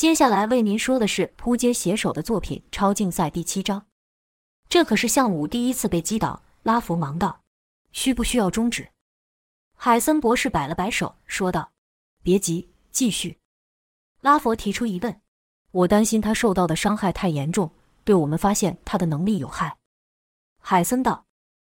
接下来为您说的是扑街写手的作品《超竞赛》第七章。这可是项武第一次被击倒。拉弗忙道：“需不需要终止？”海森博士摆了摆手，说道：“别急，继续。”拉佛提出疑问：“我担心他受到的伤害太严重，对我们发现他的能力有害。”海森道：“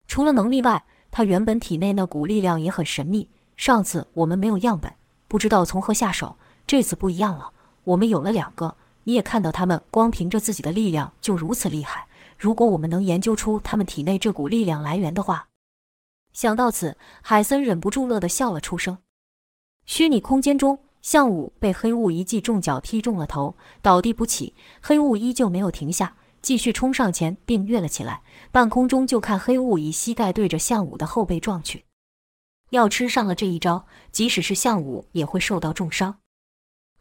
除了能力外，他原本体内那股力量也很神秘。上次我们没有样本，不知道从何下手。这次不一样了，我们有了两个。你也看到，他们光凭着自己的力量就如此厉害。如果我们能研究出他们体内这股力量来源的话……”想到此，海森忍不住乐得笑了出声。虚拟空间中，项武被黑雾一记重脚踢中了头，倒地不起。黑雾依旧没有停下，继续冲上前并跃了起来。半空中就看黑雾以膝盖对着项武的后背撞去。要吃上了这一招，即使是项武也会受到重伤。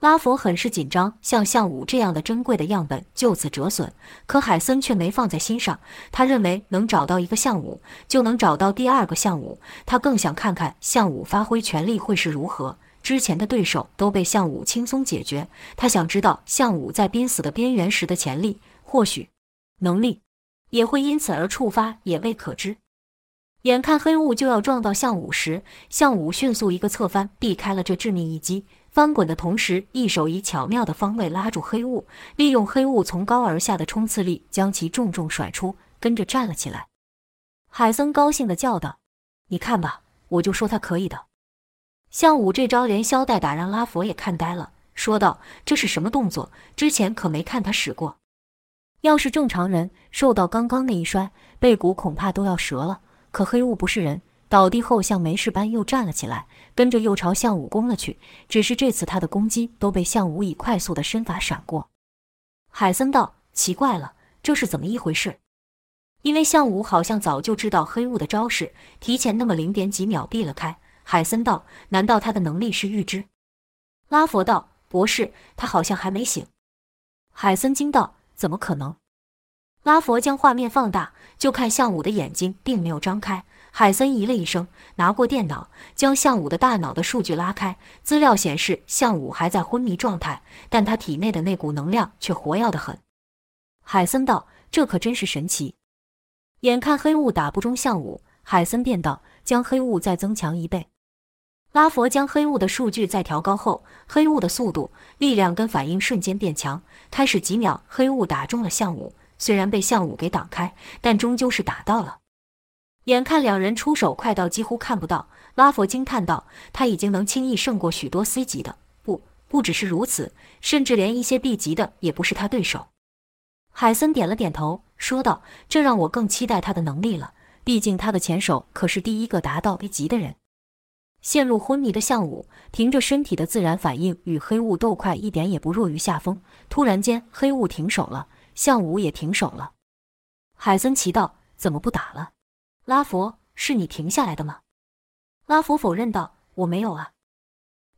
拉佛很是紧张，像项武这样的珍贵的样本就此折损。可海森却没放在心上，他认为能找到一个项武，就能找到第二个项武。他更想看看项武发挥全力会是如何。之前的对手都被项武轻松解决，他想知道项武在濒死的边缘时的潜力，或许能力也会因此而触发，也未可知。眼看黑雾就要撞到项武时，项武迅速一个侧翻，避开了这致命一击。翻滚的同时，一手以巧妙的方位拉住黑雾，利用黑雾从高而下的冲刺力，将其重重甩出，跟着站了起来。海森高兴地叫道：“你看吧，我就说他可以的。”项武这招连削带打，让拉佛也看呆了，说道：“这是什么动作？之前可没看他使过。要是正常人受到刚刚那一摔，背骨恐怕都要折了。可黑雾不是人。”倒地后，像没事般又站了起来，跟着又朝向武攻了去。只是这次他的攻击都被向武以快速的身法闪过。海森道：“奇怪了，这是怎么一回事？”因为向武好像早就知道黑雾的招式，提前那么零点几秒避了开。海森道：“难道他的能力是预知？”拉佛道：“博士，他好像还没醒。”海森惊道：“怎么可能？”拉佛将画面放大，就看向武的眼睛并没有张开。海森咦了一声，拿过电脑，将向武的大脑的数据拉开。资料显示，向武还在昏迷状态，但他体内的那股能量却活跃得很。海森道：“这可真是神奇。”眼看黑雾打不中向武，海森便道：“将黑雾再增强一倍。”拉佛将黑雾的数据再调高后，黑雾的速度、力量跟反应瞬间变强。开始几秒，黑雾打中了向武，虽然被项武给挡开，但终究是打到了。眼看两人出手快到几乎看不到，拉佛惊叹道：“他已经能轻易胜过许多 C 级的，不，不只是如此，甚至连一些 B 级的也不是他对手。”海森点了点头，说道：“这让我更期待他的能力了。毕竟他的前手可是第一个达到 A 级的人。”陷入昏迷的项武凭着身体的自然反应与黑雾斗快，一点也不弱于下风。突然间，黑雾停手了，项武也停手了。海森奇道：“怎么不打了？”拉佛，是你停下来的吗？拉佛否认道：“我没有啊。”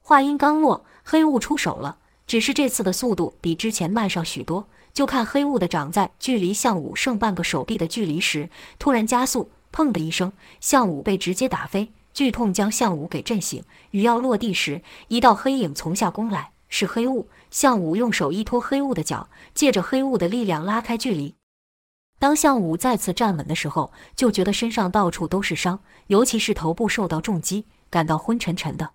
话音刚落，黑雾出手了，只是这次的速度比之前慢上许多。就看黑雾的掌在距离项武剩半个手臂的距离时，突然加速，砰的一声，项武被直接打飞，剧痛将项武给震醒。雨要落地时，一道黑影从下攻来，是黑雾。项武用手依托黑雾的脚，借着黑雾的力量拉开距离。当项武再次站稳的时候，就觉得身上到处都是伤，尤其是头部受到重击，感到昏沉沉的。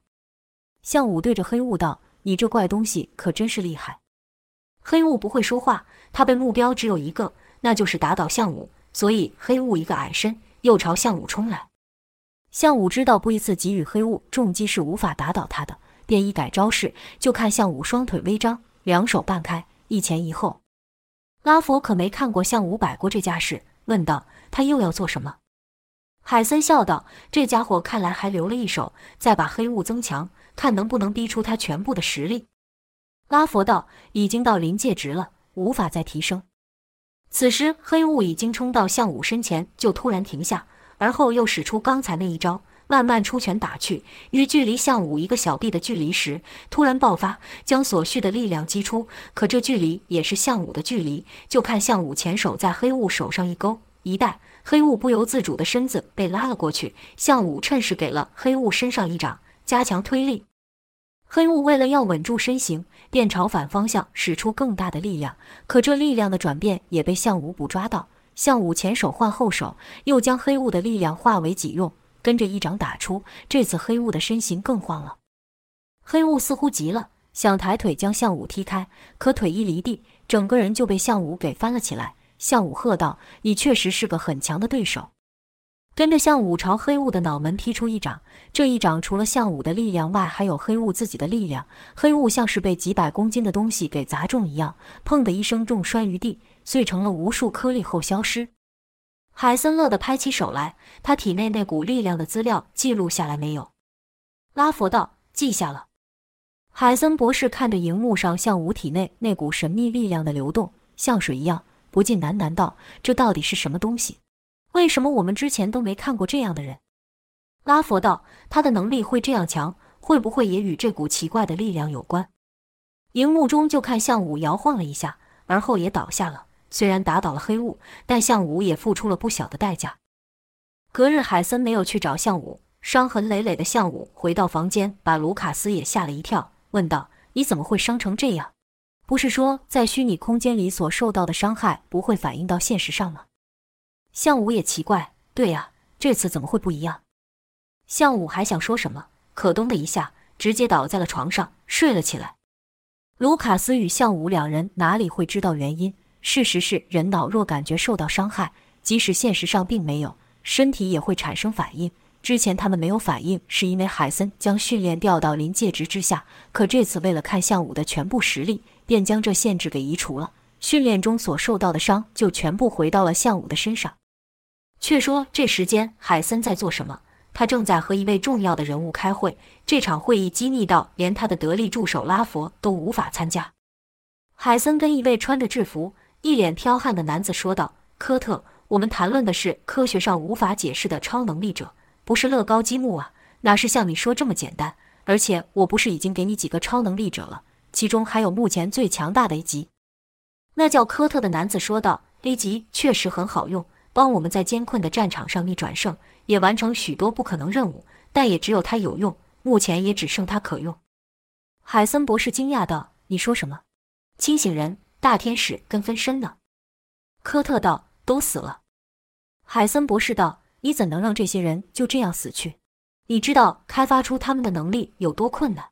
项武对着黑雾道：“你这怪东西可真是厉害。”黑雾不会说话，他被目标只有一个，那就是打倒项武，所以黑雾一个矮身，又朝项武冲来。项武知道不一次给予黑雾重击是无法打倒他的，便一改招式，就看项武双腿微张，两手半开，一前一后。拉佛可没看过项武摆过这架势，问道：“他又要做什么？”海森笑道：“这家伙看来还留了一手，再把黑雾增强，看能不能逼出他全部的实力。”拉佛道：“已经到临界值了，无法再提升。”此时黑雾已经冲到项武身前，就突然停下，而后又使出刚才那一招。慢慢出拳打去，于距离项武一个小臂的距离时，突然爆发，将所需的力量击出。可这距离也是项武的距离，就看项武前手在黑雾手上一勾一带，黑雾不由自主的身子被拉了过去。项武趁势给了黑雾身上一掌，加强推力。黑雾为了要稳住身形，便朝反方向使出更大的力量。可这力量的转变也被项武捕抓到。项武前手换后手，又将黑雾的力量化为己用，跟着一掌打出。这次黑雾的身形更晃了。黑雾似乎急了，想抬腿将项武踢开，可腿一离地，整个人就被项武给翻了起来。项武喝道：“你确实是个很强的对手。”跟着项武朝黑雾的脑门劈出一掌，这一掌除了项武的力量外，还有黑雾自己的力量。黑雾像是被几百公斤的东西给砸中一样，砰的一声重摔于地，碎成了无数颗粒后消失。海森乐得拍起手来，他体内那股力量的资料记录下来没有？拉佛道记下了。海森博士看着荧幕上项武体内那股神秘力量的流动，像水一样，不禁喃喃道：“这到底是什么东西？”为什么我们之前都没看过这样的人？拉佛道，他的能力会这样强，会不会也与这股奇怪的力量有关？荧幕中就看向武摇晃了一下，而后也倒下了。虽然打倒了黑雾，但项武也付出了不小的代价。隔日，海森没有去找项武，伤痕累累的项武回到房间，把卢卡斯也吓了一跳，问道：“你怎么会伤成这样？不是说在虚拟空间里所受到的伤害不会反映到现实上吗？”项武也奇怪，对呀，这次怎么会不一样？项武还想说什么，可咚的一下，直接倒在了床上，睡了起来。卢卡斯与项武两人哪里会知道原因？事实是，人脑若感觉受到伤害，即使现实上并没有，身体也会产生反应。之前他们没有反应，是因为海森将训练调到临界值之下，可这次为了看项武的全部实力，便将这限制给移除了。训练中所受到的伤就全部回到了项武的身上。却说这时间，海森在做什么？他正在和一位重要的人物开会。这场会议机密到连他的得力助手拉佛都无法参加。海森跟一位穿着制服、一脸彪悍的男子说道：“科特，我们谈论的是科学上无法解释的超能力者，不是乐高积木啊，哪是像你说这么简单？而且我不是已经给你几个超能力者了，其中还有目前最强大的 A 级。”那叫科特的男子说道：“A 级确实很好用。”帮我们在艰困的战场上逆转胜，也完成许多不可能任务，但也只有他有用。目前也只剩他可用。海森博士惊讶道：“你说什么？清醒人、大天使跟分身呢？”科特道：“都死了。”海森博士道：“你怎能让这些人就这样死去？你知道开发出他们的能力有多困难？”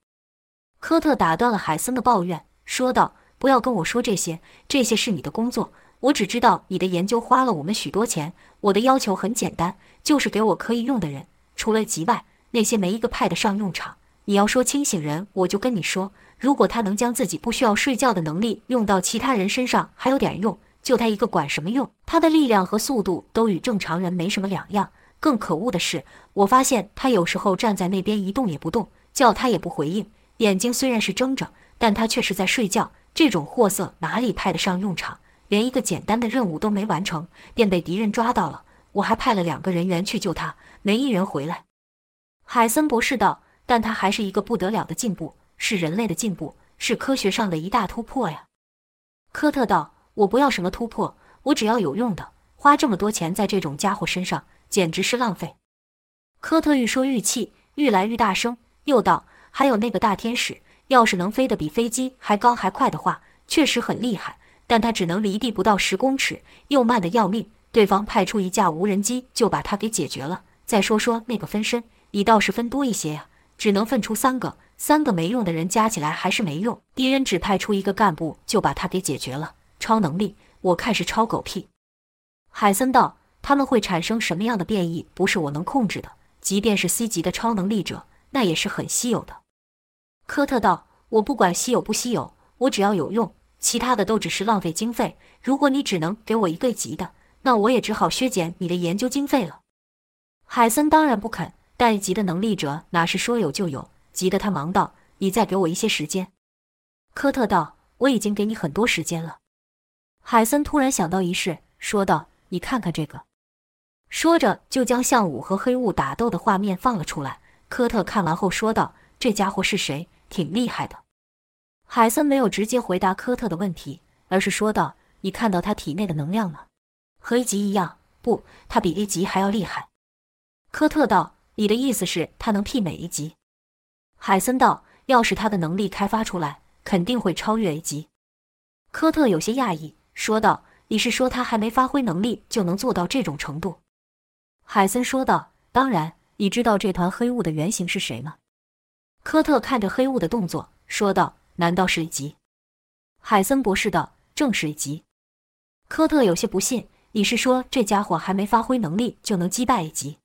科特打断了海森的抱怨，说道：“不要跟我说这些，这些是你的工作。”我只知道你的研究花了我们许多钱。我的要求很简单，就是给我可以用的人，除了吉外，那些没一个派得上用场。你要说清醒人，我就跟你说，如果他能将自己不需要睡觉的能力用到其他人身上，还有点用，就他一个管什么用？他的力量和速度都与正常人没什么两样。更可恶的是，我发现他有时候站在那边一动也不动，叫他也不回应，眼睛虽然是睁着，但他却是在睡觉。这种货色哪里派得上用场？连一个简单的任务都没完成，便被敌人抓到了。我还派了两个人员去救他，没一人回来。海森博士道：“但他还是一个不得了的进步，是人类的进步，是科学上的一大突破呀。”科特道：“我不要什么突破，我只要有用的。花这么多钱在这种家伙身上，简直是浪费。”科特愈说愈气，愈来愈大声，又道：“还有那个大天使，要是能飞得比飞机还高还快的话，确实很厉害。”但他只能离地不到十公尺，又慢得要命。对方派出一架无人机就把他给解决了。再说说那个分身，你倒是分多一些呀，只能分出三个，三个没用的人加起来还是没用。敌人只派出一个干部就把他给解决了。超能力，我看是超狗屁。海森道：“他们会产生什么样的变异，不是我能控制的。即便是 C 级的超能力者，那也是很稀有的。”科特道：“我不管稀有不稀有，我只要有用。”其他的都只是浪费经费。如果你只能给我一个级的，那我也只好削减你的研究经费了。海森当然不肯，但一级的能力者哪是说有就有？急得他忙道：“你再给我一些时间。”科特道：“我已经给你很多时间了。”海森突然想到一事，说道：“你看看这个。”说着就将项武和黑雾打斗的画面放了出来。科特看完后说道：“这家伙是谁？挺厉害的。”海森没有直接回答科特的问题，而是说道：“你看到他体内的能量吗？和一级一样？不，他比一级还要厉害。”科特道：“你的意思是，他能媲美一级？”海森道：“要是他的能力开发出来，肯定会超越 A 级。科特有些讶异，说道：“你是说他还没发挥能力就能做到这种程度？”海森说道：“当然，你知道这团黑雾的原型是谁吗？”科特看着黑雾的动作，说道：“难道是 A 级？”海森博士道：“正是 A 级。”科特有些不信：“你是说这家伙还没发挥能力就能击败 A 级？”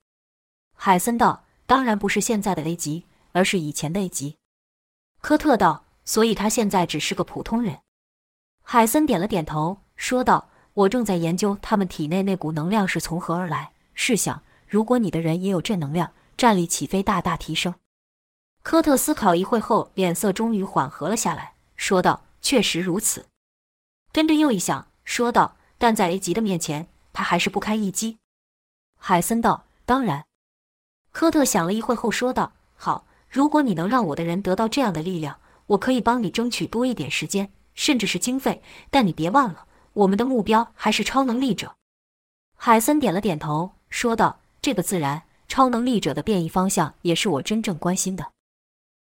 海森道：“当然不是现在的 A 级，而是以前的 A 级。”科特道：“所以他现在只是个普通人。”海森点了点头，说道：“我正在研究他们体内那股能量是从何而来。试想，如果你的人也有正能量，战力岂非大大提升？”科特思考一会后，脸色终于缓和了下来，说道：“确实如此。”跟着又一想，说道：“但在 A 级的面前，他还是不堪一击。”海森道：“当然。”科特想了一会后说道：“好，如果你能让我的人得到这样的力量，我可以帮你争取多一点时间。”甚至是经费，但你别忘了，我们的目标还是超能力者。海森点了点头，说道：“这个自然，超能力者的变异方向也是我真正关心的。”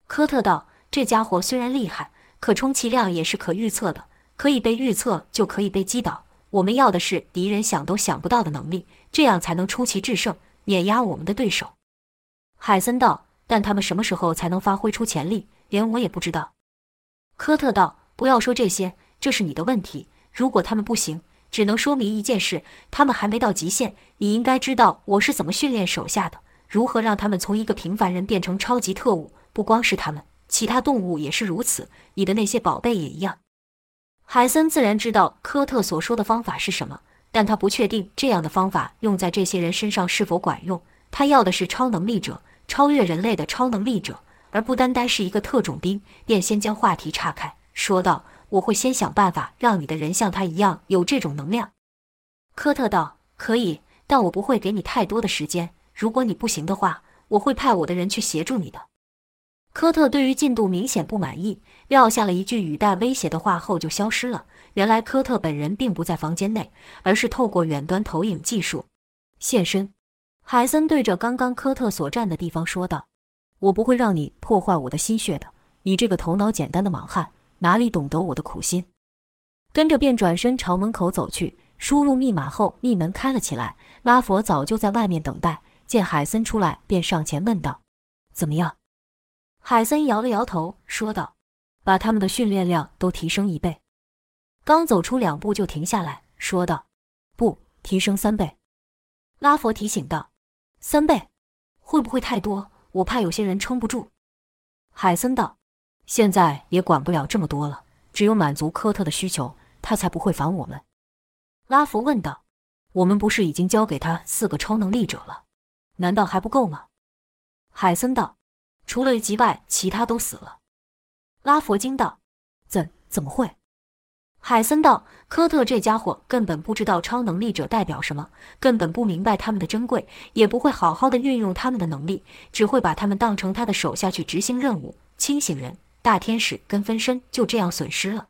科特道：“这家伙虽然厉害，可充其量也是可预测的，可以被预测就可以被击倒。我们要的是敌人想都想不到的能力，这样才能出奇制胜，碾压我们的对手。”海森道：“但他们什么时候才能发挥出潜力，连我也不知道。”科特道。不要说这些，这是你的问题。如果他们不行，只能说明一件事：他们还没到极限。你应该知道我是怎么训练手下的，如何让他们从一个平凡人变成超级特务。不光是他们，其他动物也是如此。你的那些宝贝也一样。海森自然知道科特所说的方法是什么，但他不确定这样的方法用在这些人身上是否管用。他要的是超能力者，超越人类的超能力者，而不单单是一个特种兵。便先将话题岔开。说道：“我会先想办法让你的人像他一样有这种能量。”科特道：“可以，但我不会给你太多的时间。如果你不行的话，我会派我的人去协助你的。”科特对于进度明显不满意，撂下了一句语带威胁的话后就消失了。原来科特本人并不在房间内，而是透过远端投影技术现身。海森对着刚刚科特所站的地方说道：“我不会让你破坏我的心血的，你这个头脑简单的莽汉。”哪里懂得我的苦心？跟着便转身朝门口走去。输入密码后，密门开了起来。拉佛早就在外面等待，见海森出来，便上前问道：“怎么样？”海森摇了摇头，说道：“把他们的训练量都提升一倍。”刚走出两步就停下来说道：“不，提升三倍。”拉佛提醒道：“三倍，会不会太多？我怕有些人撑不住。”海森道。现在也管不了这么多了，只有满足科特的需求，他才不会烦我们。拉弗问道：“我们不是已经交给他四个超能力者了？难道还不够吗？”海森道：“除了吉外，其他都死了。”拉佛惊道：“怎怎么会？”海森道：“科特这家伙根本不知道超能力者代表什么，根本不明白他们的珍贵，也不会好好的运用他们的能力，只会把他们当成他的手下去执行任务。清醒人。”大天使跟分身就这样损失了，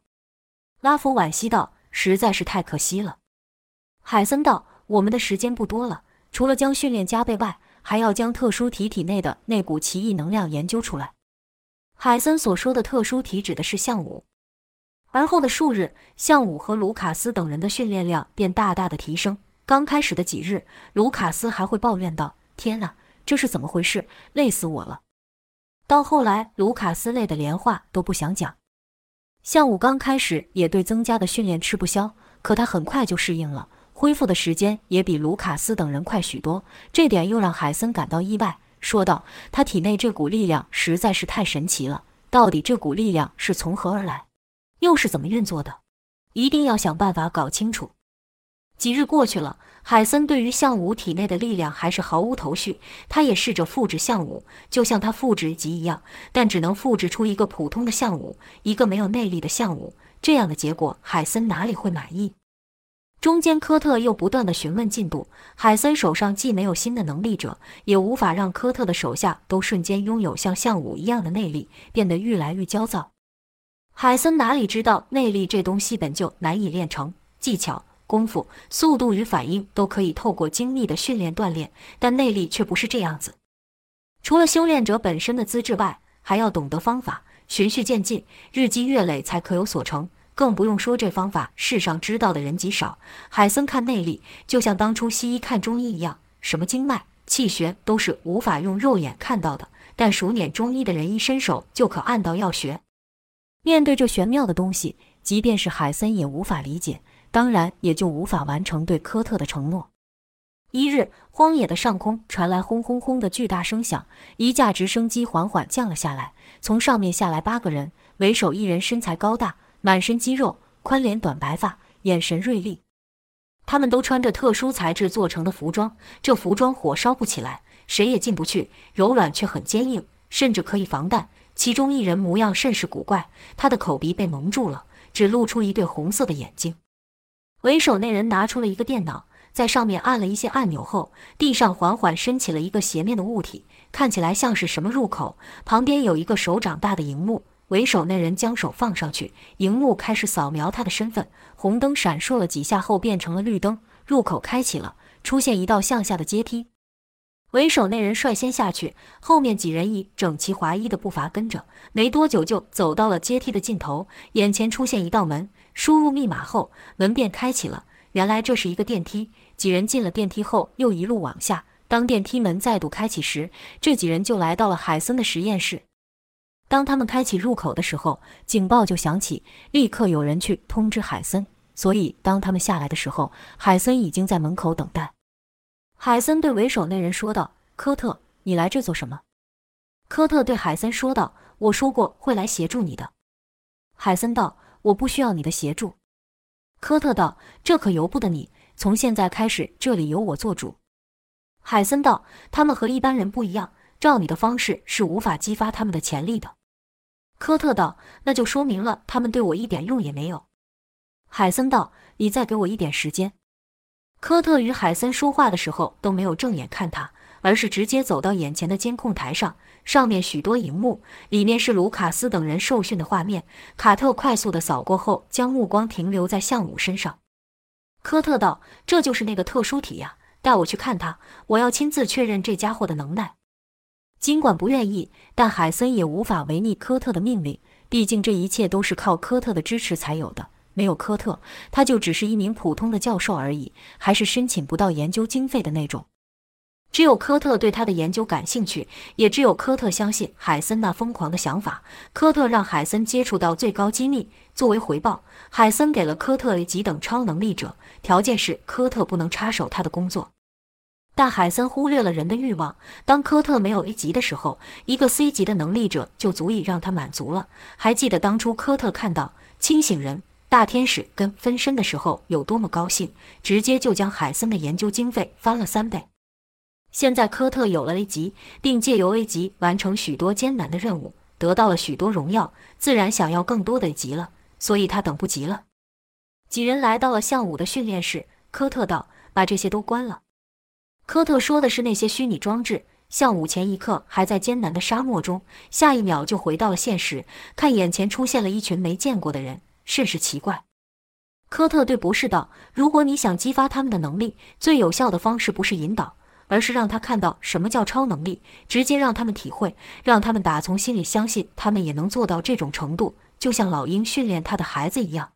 拉弗惋惜道：“实在是太可惜了。”海森道：“我们的时间不多了，除了将训练加倍外，还要将特殊体体内的那股奇异能量研究出来。”海森所说的特殊体指的是项武。而后的数日，向武和卢卡斯等人的训练量便大大的提升。刚开始的几日，卢卡斯还会抱怨道：“天啊，这是怎么回事？累死我了。”到后来，卢卡斯累得连话都不想讲。向武刚开始也对增加的训练吃不消，可他很快就适应了，恢复的时间也比卢卡斯等人快许多。这点又让海森感到意外，说道：“他体内这股力量实在是太神奇了，到底这股力量是从何而来，又是怎么运作的？一定要想办法搞清楚。”几日过去了，海森对于项武体内的力量还是毫无头绪。他也试着复制项武，就像他复制级一样，但只能复制出一个普通的项武，一个没有内力的项武。这样的结果，海森哪里会满意？中间科特又不断的询问进度，海森手上既没有新的能力者，也无法让科特的手下都瞬间拥有像项武一样的内力，变得愈来愈焦躁。海森哪里知道，内力这东西本就难以练成，技巧。功夫、速度与反应都可以透过精密的训练锻炼，但内力却不是这样子。除了修炼者本身的资质外，还要懂得方法，循序渐进，日积月累才可有所成。更不用说这方法世上知道的人极少。海森看内力，就像当初西医看中医一样，什么经脉、气血都是无法用肉眼看到的，但熟稔中医的人一伸手就可按到要穴。面对这玄妙的东西，即便是海森也无法理解，当然也就无法完成对科特的承诺。一日，荒野的上空传来轰轰轰的巨大声响，一架直升机缓缓降了下来，从上面下来八个人，为首一人身材高大。满身肌肉，宽脸短白发，眼神锐利。他们都穿着特殊材质做成的服装，这服装火烧不起来，谁也进不去，柔软却很坚硬，甚至可以防弹。其中一人模样甚是古怪，他的口鼻被蒙住了，只露出一对红色的眼睛。为首那人拿出了一个电脑，在上面按了一些按钮后，地上缓缓升起了一个斜面的物体，看起来像是什么入口。旁边有一个手掌大的荧幕。为首那人将手放上去，荧幕开始扫描他的身份。红灯闪烁了几下后变成了绿灯，入口开启了，出现一道向下的阶梯。为首那人率先下去，后面几人以整齐划一的步伐跟着。没多久就走到了阶梯的尽头，眼前出现一道门，输入密码后，门便开启了。原来这是一个电梯。几人进了电梯后，又一路往下。当电梯门再度开启时，这几人就来到了海森的实验室。当他们开启入口的时候，警报就响起，立刻有人去通知海森。所以当他们下来的时候，海森已经在门口等待。海森对为首那人说道：“科特，你来这做什么？”科特对海森说道：“我说过会来协助你的。”海森道：“我不需要你的协助。”科特道：“这可由不得你。从现在开始，这里由我做主。”海森道：“他们和一般人不一样，照你的方式是无法激发他们的潜力的。”科特道：“那就说明了他们对我一点用也没有。”海森道：“你再给我一点时间。”科特与海森说话的时候都没有正眼看他，而是直接走到眼前的监控台上，上面许多荧幕，里面是卢卡斯等人受训的画面。卡特快速的扫过后，将目光停留在向武身上。科特道：“这就是那个特殊体呀，带我去看他，我要亲自确认这家伙的能耐。”尽管不愿意，但海森也无法违逆科特的命令。毕竟这一切都是靠科特的支持才有的，没有科特，他就只是一名普通的教授而已，还是申请不到研究经费的那种。只有科特对他的研究感兴趣，也只有科特相信海森那疯狂的想法。科特让海森接触到最高机密，作为回报，海森给了科特几等超能力者，条件是科特不能插手他的工作。但海森忽略了人的欲望。当科特没有 A 级的时候，一个 C 级的能力者就足以让他满足了。还记得当初科特看到清醒人、大天使跟分身的时候有多么高兴，直接就将海森的研究经费翻了三倍。现在科特有了 A 级，并借由 A 级完成许多艰难的任务，得到了许多荣耀，自然想要更多的级了。所以他等不及了。几人来到了向武的训练室，科特道：“把这些都关了。”科特说的是那些虚拟装置。向武前一刻还在艰难的沙漠中，下一秒就回到了现实。看眼前出现了一群没见过的人，甚是奇怪。科特对博士道：“如果你想激发他们的能力，最有效的方式不是引导，而是让他看到什么叫超能力，直接让他们体会，让他们打从心里相信他们也能做到这种程度，就像老鹰训练他的孩子一样。”